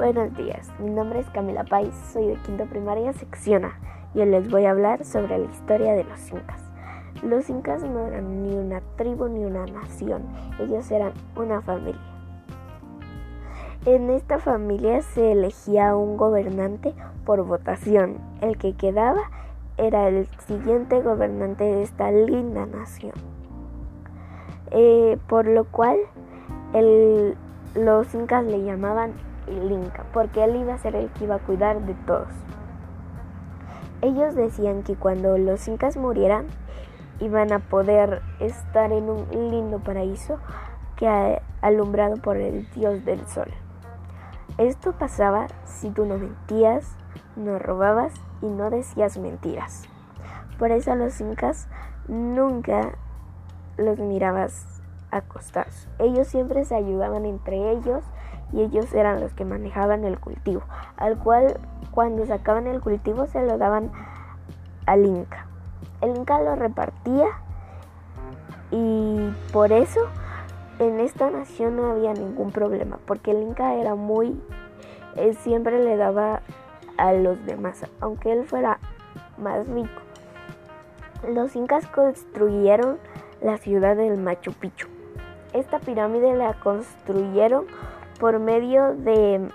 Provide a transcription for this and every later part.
Buenos días, mi nombre es Camila Pais, soy de quinto primaria sección A y hoy les voy a hablar sobre la historia de los incas. Los incas no eran ni una tribu ni una nación, ellos eran una familia. En esta familia se elegía un gobernante por votación. El que quedaba era el siguiente gobernante de esta linda nación. Eh, por lo cual los incas le llamaban el Inca, porque él iba a ser el que iba a cuidar de todos. Ellos decían que cuando los incas murieran, iban a poder estar en un lindo paraíso que alumbrado por el dios del sol. Esto pasaba si tú no mentías, no robabas y no decías mentiras. Por eso los incas nunca los mirabas acostados. Ellos siempre se ayudaban entre ellos y ellos eran los que manejaban el cultivo, al cual cuando sacaban el cultivo se lo daban al Inca. El Inca lo repartía y por eso en esta nación no había ningún problema, porque el Inca era muy, él siempre le daba a los demás, aunque él fuera más rico. Los incas construyeron la ciudad del Machu Picchu. Esta pirámide la construyeron por medio de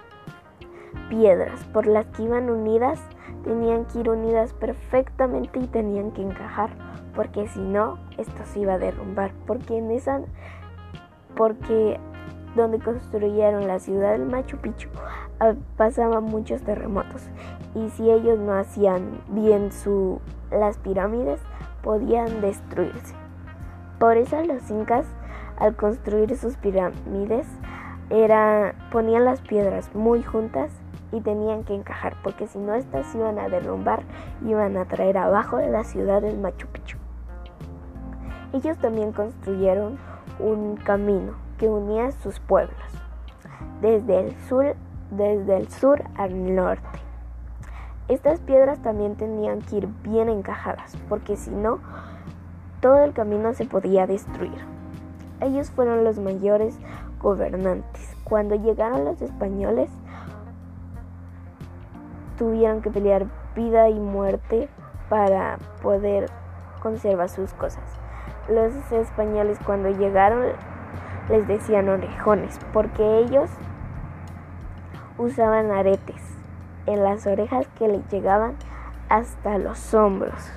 piedras por las que iban unidas, tenían que ir unidas perfectamente y tenían que encajar, porque si no, esto se iba a derrumbar, porque en esa porque donde construyeron la ciudad del Machu Picchu ah, pasaban muchos terremotos y si ellos no hacían bien su las pirámides podían destruirse. Por eso los incas al construir sus pirámides era ponían las piedras muy juntas y tenían que encajar porque si no estas iban a derrumbar iban a traer abajo la ciudad del Machu Picchu. Ellos también construyeron un camino que unía sus pueblos desde el sur desde el sur al norte. Estas piedras también tenían que ir bien encajadas porque si no todo el camino se podía destruir. Ellos fueron los mayores gobernantes. Cuando llegaron los españoles, tuvieron que pelear vida y muerte para poder conservar sus cosas. Los españoles cuando llegaron les decían orejones porque ellos usaban aretes en las orejas que les llegaban hasta los hombros.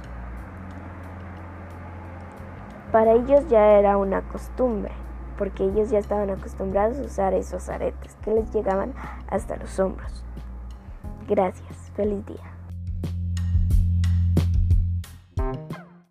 Para ellos ya era una costumbre porque ellos ya estaban acostumbrados a usar esos aretes que les llegaban hasta los hombros. Gracias, feliz día.